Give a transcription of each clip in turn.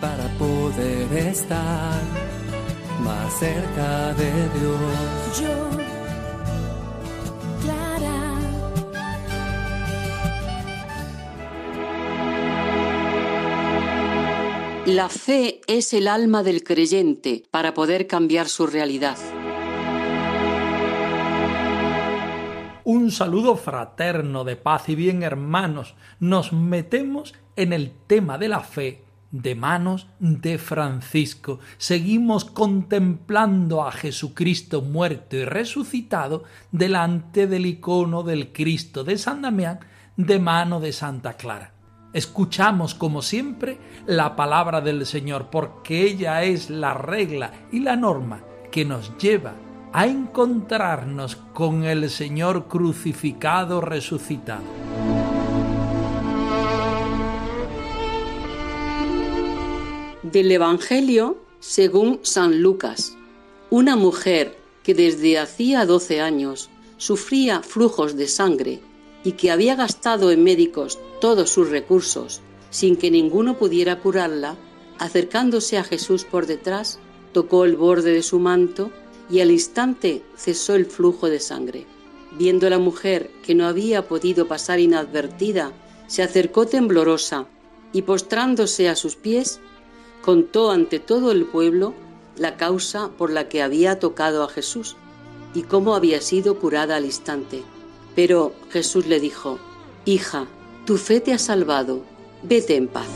Para poder estar más cerca de Dios. Yo, Clara, La fe es el alma del creyente para poder cambiar su realidad. Un saludo fraterno de paz y bien hermanos. Nos metemos en el tema de la fe de manos de Francisco. Seguimos contemplando a Jesucristo muerto y resucitado delante del icono del Cristo de San Damián de mano de Santa Clara. Escuchamos, como siempre, la palabra del Señor, porque ella es la regla y la norma que nos lleva a encontrarnos con el Señor crucificado resucitado. Del Evangelio según San Lucas. Una mujer que desde hacía 12 años sufría flujos de sangre y que había gastado en médicos todos sus recursos sin que ninguno pudiera curarla, acercándose a Jesús por detrás, tocó el borde de su manto y al instante cesó el flujo de sangre. Viendo la mujer que no había podido pasar inadvertida, se acercó temblorosa y postrándose a sus pies, contó ante todo el pueblo la causa por la que había tocado a Jesús y cómo había sido curada al instante. Pero Jesús le dijo, Hija, tu fe te ha salvado, vete en paz.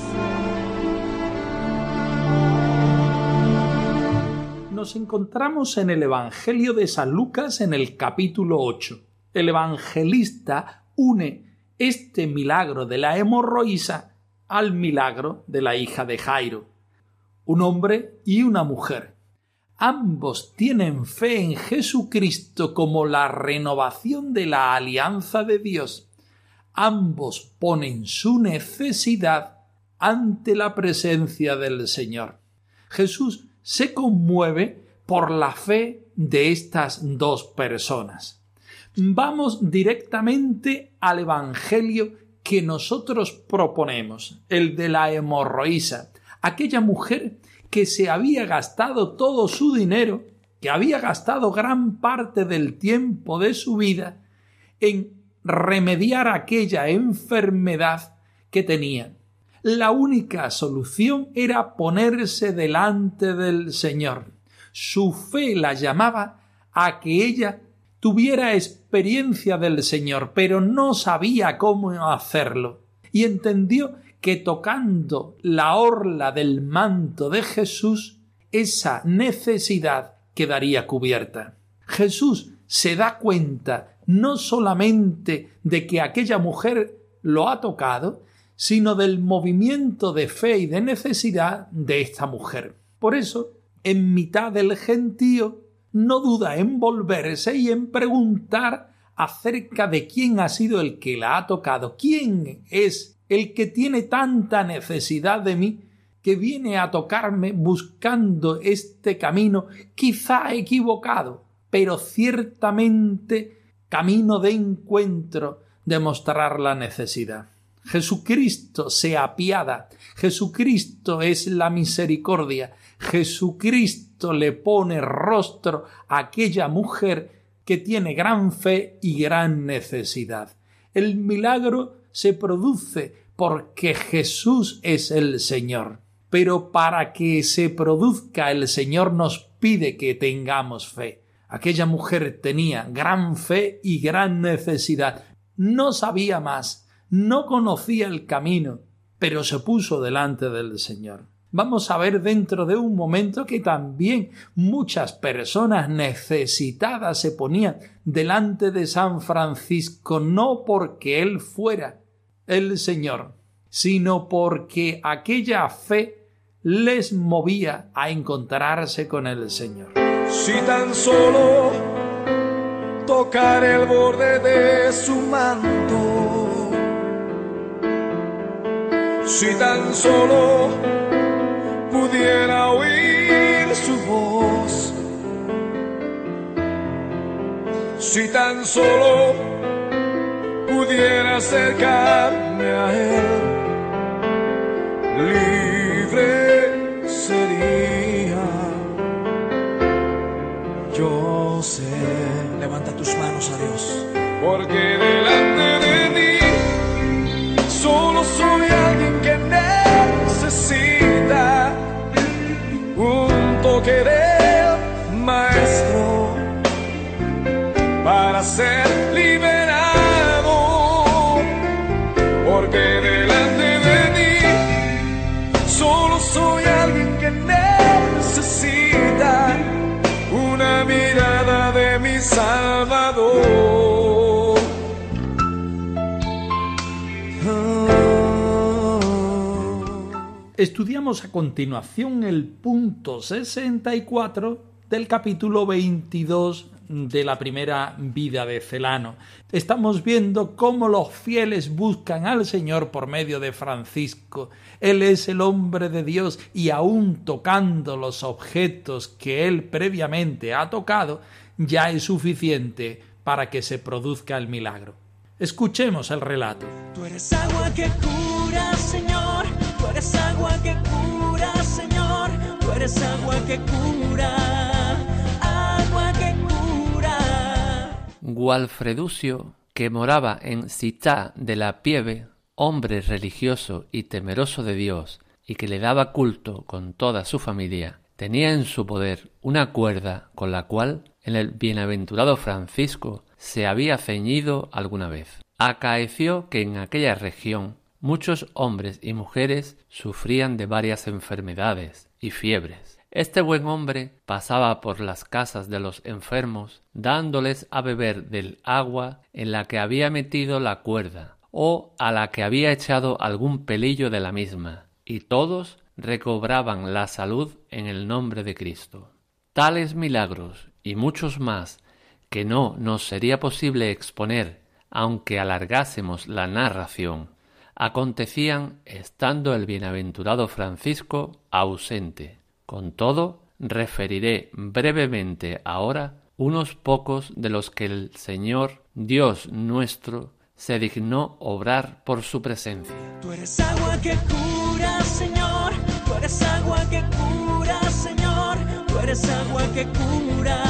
Nos encontramos en el Evangelio de San Lucas en el capítulo 8. El evangelista une este milagro de la hemorroísa al milagro de la hija de Jairo. Un hombre y una mujer. Ambos tienen fe en Jesucristo como la renovación de la alianza de Dios. Ambos ponen su necesidad ante la presencia del Señor. Jesús se conmueve por la fe de estas dos personas. Vamos directamente al Evangelio que nosotros proponemos, el de la hemorroísa, aquella mujer que se había gastado todo su dinero, que había gastado gran parte del tiempo de su vida en remediar aquella enfermedad que tenía. La única solución era ponerse delante del Señor. Su fe la llamaba a que ella tuviera experiencia del Señor, pero no sabía cómo hacerlo. Y entendió que tocando la orla del manto de Jesús, esa necesidad quedaría cubierta. Jesús se da cuenta no solamente de que aquella mujer lo ha tocado, sino del movimiento de fe y de necesidad de esta mujer. Por eso, en mitad del gentío, no duda en volverse y en preguntar acerca de quién ha sido el que la ha tocado, quién es el que tiene tanta necesidad de mí que viene a tocarme buscando este camino quizá equivocado, pero ciertamente camino de encuentro de mostrar la necesidad. Jesucristo se apiada, Jesucristo es la misericordia, Jesucristo le pone rostro a aquella mujer que tiene gran fe y gran necesidad. El milagro se produce porque Jesús es el Señor. Pero para que se produzca el Señor nos pide que tengamos fe. Aquella mujer tenía gran fe y gran necesidad. No sabía más, no conocía el camino, pero se puso delante del Señor. Vamos a ver dentro de un momento que también muchas personas necesitadas se ponían delante de San Francisco no porque él fuera el Señor, sino porque aquella fe les movía a encontrarse con el Señor. Si tan solo tocar el borde de su manto, si tan solo pudiera oír su voz, si tan solo pudiera acercarme a él, libre sería. Yo sé, levanta tus manos a Dios, porque Salvador. Estudiamos a continuación el punto 64 del capítulo 22 de la primera vida de Celano. Estamos viendo cómo los fieles buscan al Señor por medio de Francisco. Él es el hombre de Dios y aun tocando los objetos que él previamente ha tocado, ya es suficiente para que se produzca el milagro. Escuchemos el relato. Tú eres agua que cura, Señor. Tú eres agua que cura, Señor. Tú eres agua que cura. Agua que cura. Gualfreducio, que moraba en Citá de la Pieve, hombre religioso y temeroso de Dios, y que le daba culto con toda su familia, tenía en su poder una cuerda con la cual el bienaventurado Francisco se había ceñido alguna vez. Acaeció que en aquella región muchos hombres y mujeres sufrían de varias enfermedades y fiebres. Este buen hombre pasaba por las casas de los enfermos, dándoles a beber del agua en la que había metido la cuerda, o a la que había echado algún pelillo de la misma, y todos recobraban la salud en el nombre de Cristo. Tales milagros y muchos más que no nos sería posible exponer aunque alargásemos la narración, acontecían estando el bienaventurado Francisco ausente. Con todo, referiré brevemente ahora unos pocos de los que el Señor Dios nuestro se dignó obrar por su presencia. Tú eres agua que cura, Señor. Tú eres agua que cura, Señor. Tú eres agua que cura.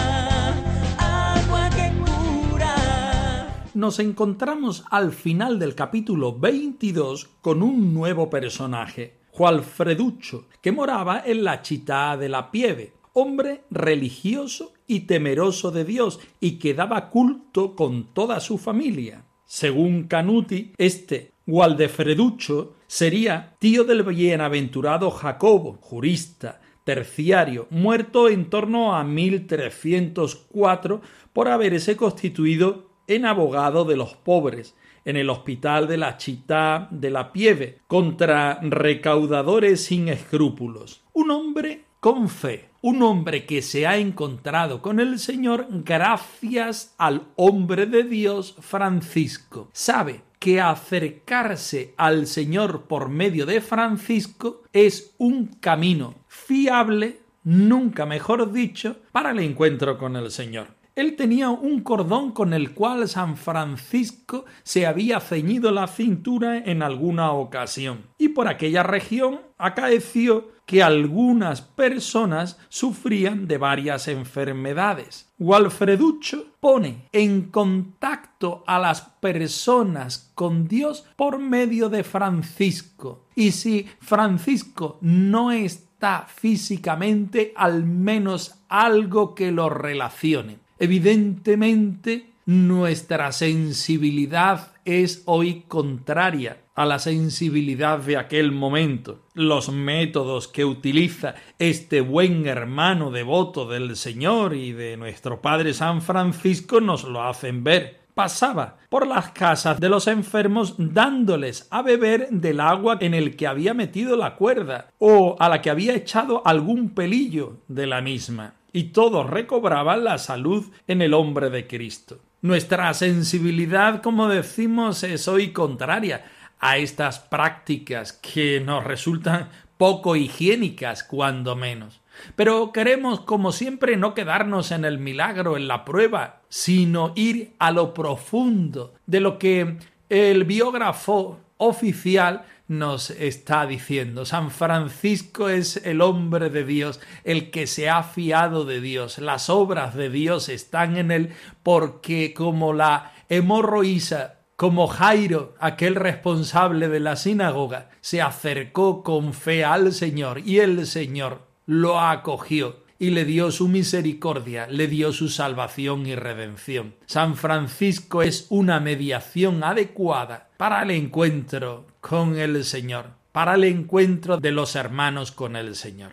Agua que cura. Nos encontramos al final del capítulo 22 con un nuevo personaje, Jualfreducho, que moraba en la chita de la Pieve, hombre religioso y temeroso de Dios y que daba culto con toda su familia. Según Canuti, este Gualdefreducho sería tío del bienaventurado Jacobo, jurista, terciario, muerto en torno a 1304 por haberse constituido en abogado de los pobres en el hospital de la Chita de la Pieve contra recaudadores sin escrúpulos. Un hombre con fe, un hombre que se ha encontrado con el Señor gracias al hombre de Dios Francisco. Sabe que acercarse al Señor por medio de Francisco es un camino fiable, nunca mejor dicho, para el encuentro con el Señor. Él tenía un cordón con el cual San Francisco se había ceñido la cintura en alguna ocasión. Y por aquella región acaeció que algunas personas sufrían de varias enfermedades. Walfreducho pone en contacto a las personas con Dios por medio de Francisco. Y si Francisco no está físicamente, al menos algo que lo relacione. Evidentemente, nuestra sensibilidad es hoy contraria a la sensibilidad de aquel momento. Los métodos que utiliza este buen hermano devoto del Señor y de nuestro Padre San Francisco nos lo hacen ver. pasaba por las casas de los enfermos dándoles a beber del agua en el que había metido la cuerda o a la que había echado algún pelillo de la misma. Y todos recobraban la salud en el hombre de Cristo. Nuestra sensibilidad, como decimos, es hoy contraria a estas prácticas que nos resultan poco higiénicas, cuando menos. Pero queremos, como siempre, no quedarnos en el milagro, en la prueba, sino ir a lo profundo de lo que el biógrafo oficial nos está diciendo. San Francisco es el hombre de Dios, el que se ha fiado de Dios. Las obras de Dios están en él porque como la hemorroísa como Jairo, aquel responsable de la sinagoga, se acercó con fe al Señor y el Señor lo acogió y le dio su misericordia, le dio su salvación y redención. San Francisco es una mediación adecuada para el encuentro con el Señor, para el encuentro de los hermanos con el Señor.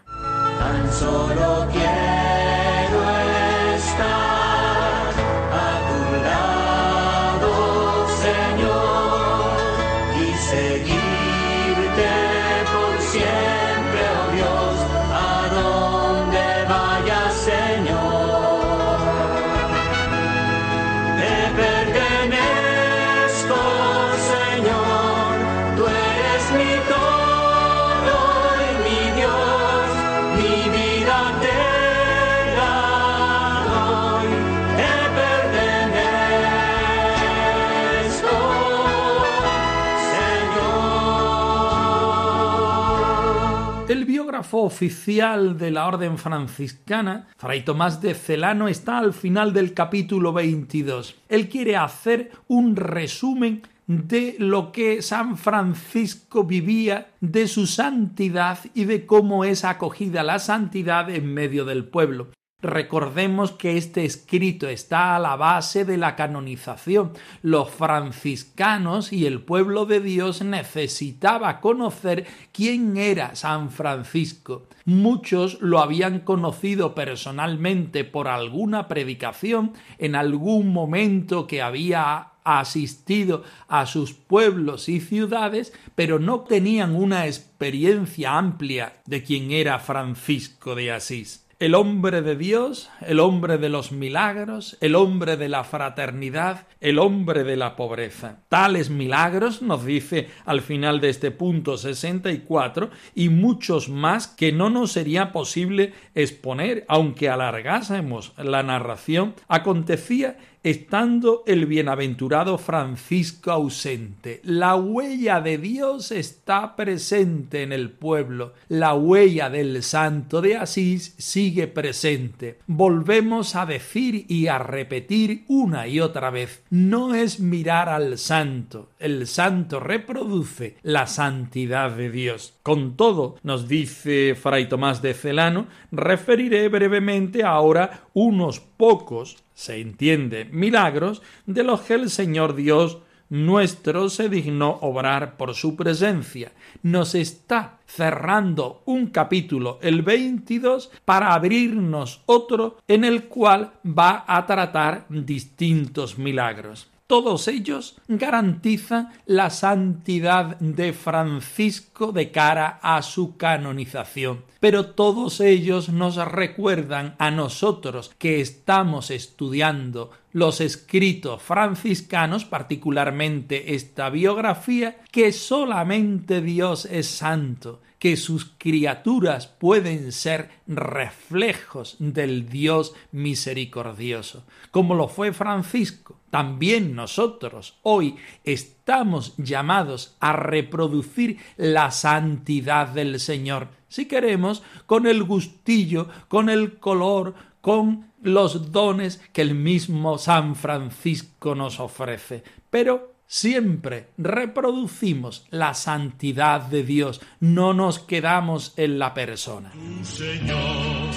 Oficial de la Orden franciscana, Fray Tomás de Celano, está al final del capítulo 22. Él quiere hacer un resumen de lo que San Francisco vivía, de su santidad y de cómo es acogida la santidad en medio del pueblo. Recordemos que este escrito está a la base de la canonización. Los franciscanos y el pueblo de Dios necesitaba conocer quién era San Francisco. Muchos lo habían conocido personalmente por alguna predicación en algún momento que había asistido a sus pueblos y ciudades, pero no tenían una experiencia amplia de quién era Francisco de Asís el hombre de Dios, el hombre de los milagros, el hombre de la fraternidad, el hombre de la pobreza. Tales milagros, nos dice al final de este punto 64, y muchos más que no nos sería posible exponer, aunque alargásemos la narración, acontecía estando el bienaventurado Francisco ausente. La huella de Dios está presente en el pueblo. La huella del santo de Asís sigue presente. Volvemos a decir y a repetir una y otra vez. No es mirar al santo. El santo reproduce la santidad de Dios. Con todo, nos dice Fray Tomás de Celano, referiré brevemente ahora unos pocos se entiende, milagros de los que el Señor Dios nuestro se dignó obrar por su presencia. Nos está cerrando un capítulo, el 22, para abrirnos otro en el cual va a tratar distintos milagros. Todos ellos garantizan la santidad de Francisco de cara a su canonización. Pero todos ellos nos recuerdan a nosotros que estamos estudiando los escritos franciscanos, particularmente esta biografía, que solamente Dios es santo, que sus criaturas pueden ser reflejos del Dios misericordioso, como lo fue Francisco. También nosotros hoy estamos llamados a reproducir la santidad del Señor, si queremos, con el gustillo, con el color, con los dones que el mismo San Francisco nos ofrece. Pero siempre reproducimos la santidad de Dios, no nos quedamos en la persona. Señor,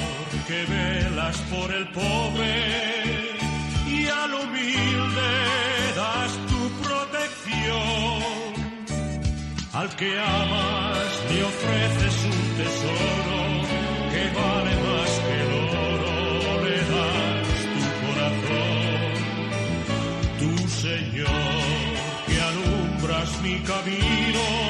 que velas por el pobre Al que amas le ofreces un tesoro que vale más que el oro, le das tu corazón, tu Señor, que alumbras mi camino.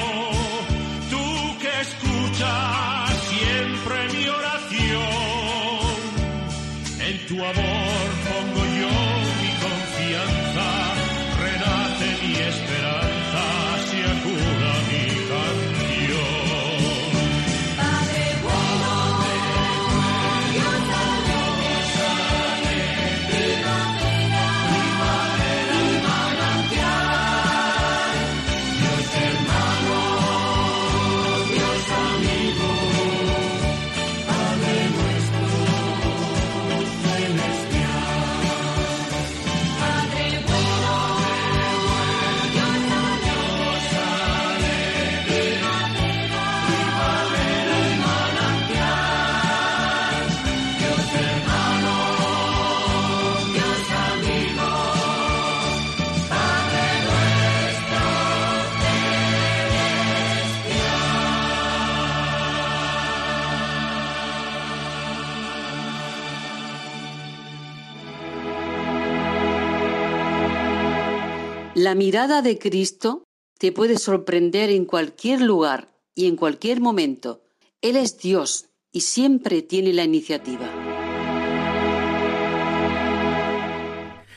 La mirada de Cristo te puede sorprender en cualquier lugar y en cualquier momento. Él es Dios y siempre tiene la iniciativa.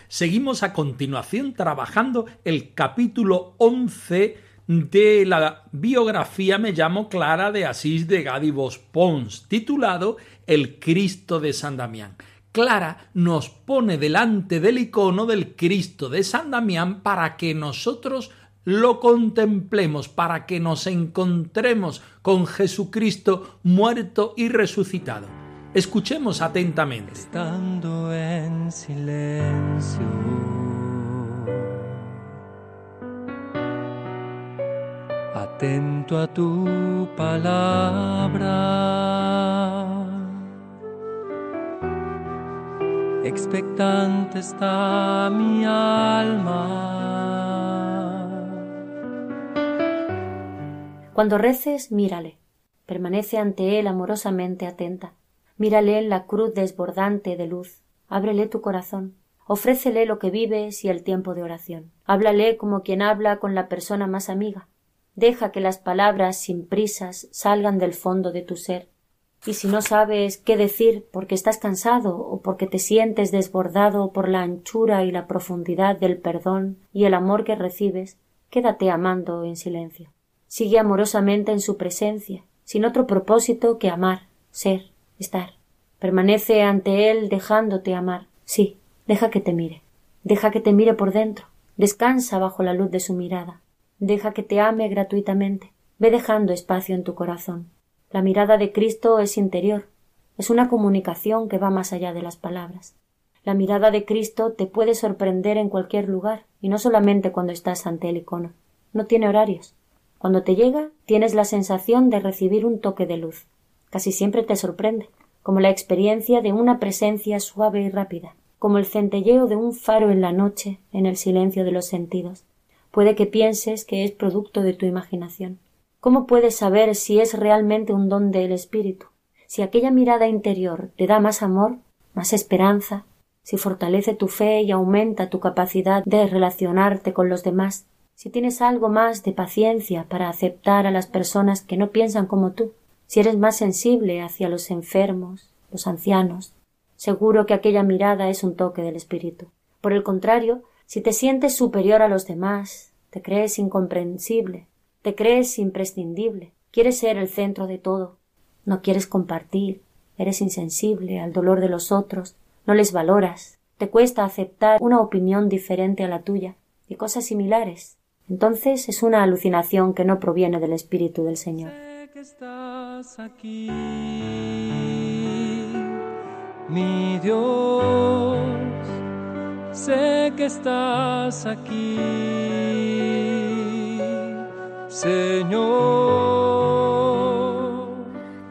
Seguimos a continuación trabajando el capítulo 11 de la biografía Me llamo Clara de Asís de Gádibos Pons, titulado El Cristo de San Damián. Clara nos pone delante del icono del Cristo de San Damián para que nosotros lo contemplemos, para que nos encontremos con Jesucristo muerto y resucitado. Escuchemos atentamente. Estando en silencio. Atento a tu palabra expectante está mi alma. Cuando reces, mírale, permanece ante él amorosamente atenta. Mírale en la cruz desbordante de luz, ábrele tu corazón, ofrécele lo que vives y el tiempo de oración. Háblale como quien habla con la persona más amiga. Deja que las palabras sin prisas salgan del fondo de tu ser y si no sabes qué decir porque estás cansado o porque te sientes desbordado por la anchura y la profundidad del perdón y el amor que recibes, quédate amando en silencio. Sigue amorosamente en su presencia, sin otro propósito que amar, ser, estar. Permanece ante él dejándote amar. Sí, deja que te mire. Deja que te mire por dentro. Descansa bajo la luz de su mirada. Deja que te ame gratuitamente. Ve dejando espacio en tu corazón. La mirada de Cristo es interior, es una comunicación que va más allá de las palabras. La mirada de Cristo te puede sorprender en cualquier lugar, y no solamente cuando estás ante el icono. No tiene horarios. Cuando te llega, tienes la sensación de recibir un toque de luz. Casi siempre te sorprende, como la experiencia de una presencia suave y rápida, como el centelleo de un faro en la noche, en el silencio de los sentidos. Puede que pienses que es producto de tu imaginación. ¿Cómo puedes saber si es realmente un don del Espíritu? Si aquella mirada interior te da más amor, más esperanza, si fortalece tu fe y aumenta tu capacidad de relacionarte con los demás, si tienes algo más de paciencia para aceptar a las personas que no piensan como tú, si eres más sensible hacia los enfermos, los ancianos, seguro que aquella mirada es un toque del espíritu. Por el contrario, si te sientes superior a los demás, te crees incomprensible, te crees imprescindible, quieres ser el centro de todo, no quieres compartir, eres insensible al dolor de los otros, no les valoras, te cuesta aceptar una opinión diferente a la tuya y cosas similares. Entonces es una alucinación que no proviene del Espíritu del Señor. Sé que estás aquí, mi Dios, sé que estás aquí Señor.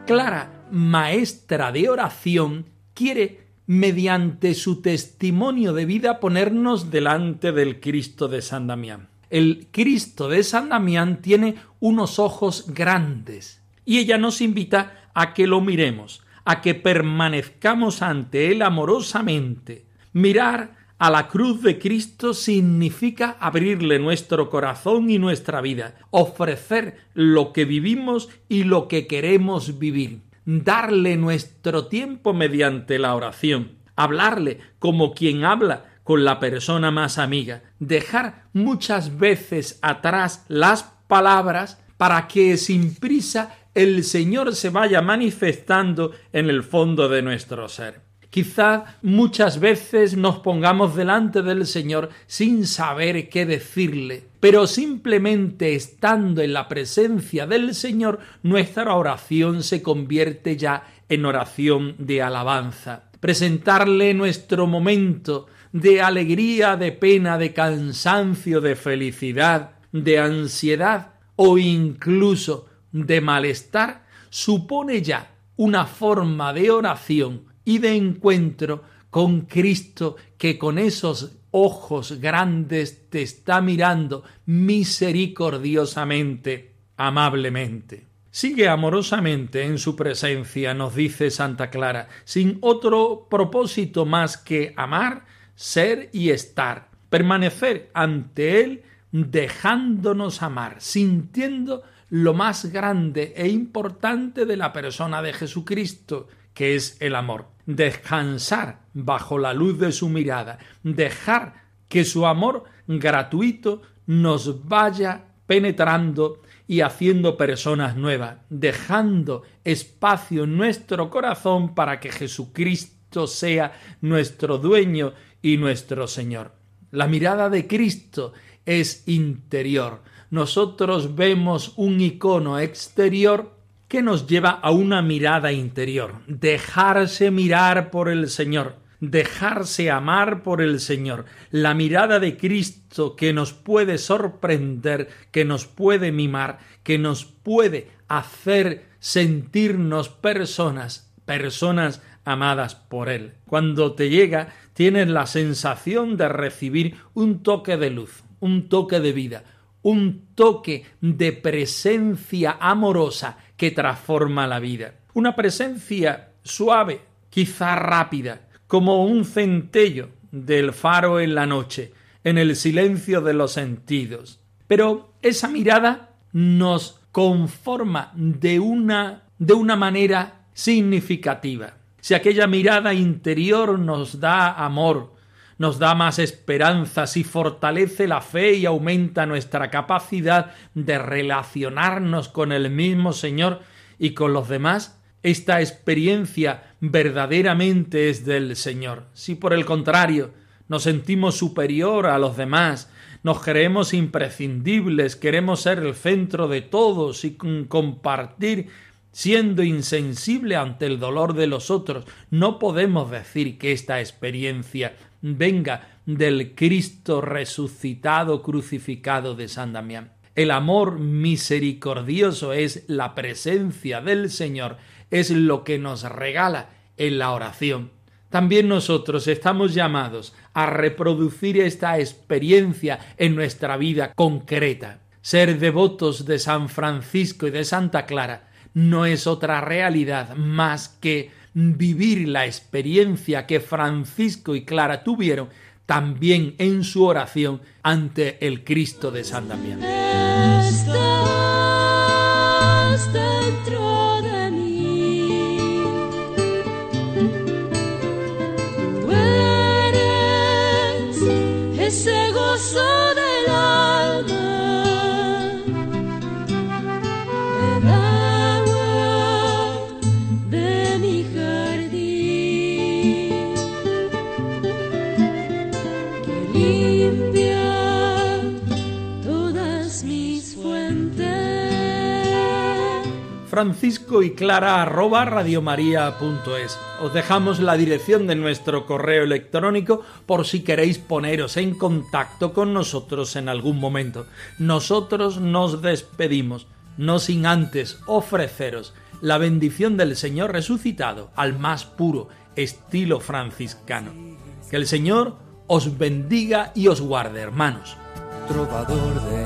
Clara, maestra de oración, quiere, mediante su testimonio de vida, ponernos delante del Cristo de San Damián. El Cristo de San Damián tiene unos ojos grandes y ella nos invita a que lo miremos, a que permanezcamos ante él amorosamente. Mirar a la cruz de Cristo significa abrirle nuestro corazón y nuestra vida, ofrecer lo que vivimos y lo que queremos vivir, darle nuestro tiempo mediante la oración, hablarle como quien habla con la persona más amiga, dejar muchas veces atrás las palabras para que sin prisa el Señor se vaya manifestando en el fondo de nuestro ser. Quizás muchas veces nos pongamos delante del Señor sin saber qué decirle, pero simplemente estando en la presencia del Señor, nuestra oración se convierte ya en oración de alabanza. Presentarle nuestro momento de alegría, de pena, de cansancio, de felicidad, de ansiedad o incluso de malestar, supone ya una forma de oración y de encuentro con Cristo que con esos ojos grandes te está mirando misericordiosamente, amablemente. Sigue amorosamente en su presencia, nos dice Santa Clara, sin otro propósito más que amar, ser y estar. permanecer ante Él dejándonos amar, sintiendo lo más grande e importante de la persona de Jesucristo, que es el amor. Descansar bajo la luz de su mirada, dejar que su amor gratuito nos vaya penetrando y haciendo personas nuevas, dejando espacio en nuestro corazón para que Jesucristo sea nuestro dueño y nuestro Señor. La mirada de Cristo es interior. Nosotros vemos un icono exterior que nos lleva a una mirada interior, dejarse mirar por el Señor, dejarse amar por el Señor, la mirada de Cristo que nos puede sorprender, que nos puede mimar, que nos puede hacer sentirnos personas, personas amadas por Él. Cuando te llega, tienes la sensación de recibir un toque de luz, un toque de vida, un toque de presencia amorosa que transforma la vida. Una presencia suave, quizá rápida, como un centello del faro en la noche, en el silencio de los sentidos. Pero esa mirada nos conforma de una, de una manera significativa. Si aquella mirada interior nos da amor, nos da más esperanzas y fortalece la fe y aumenta nuestra capacidad de relacionarnos con el mismo Señor y con los demás, esta experiencia verdaderamente es del Señor. Si por el contrario nos sentimos superior a los demás, nos creemos imprescindibles, queremos ser el centro de todos y compartir siendo insensible ante el dolor de los otros, no podemos decir que esta experiencia venga del Cristo resucitado crucificado de San Damián. El amor misericordioso es la presencia del Señor, es lo que nos regala en la oración. También nosotros estamos llamados a reproducir esta experiencia en nuestra vida concreta. Ser devotos de San Francisco y de Santa Clara no es otra realidad más que vivir la experiencia que Francisco y Clara tuvieron también en su oración ante el Cristo de San Damián. Francisco y clara arroba radiomaria.es. Os dejamos la dirección de nuestro correo electrónico por si queréis poneros en contacto con nosotros en algún momento. Nosotros nos despedimos, no sin antes ofreceros la bendición del Señor resucitado al más puro estilo franciscano. Que el Señor os bendiga y os guarde, hermanos. Trovador de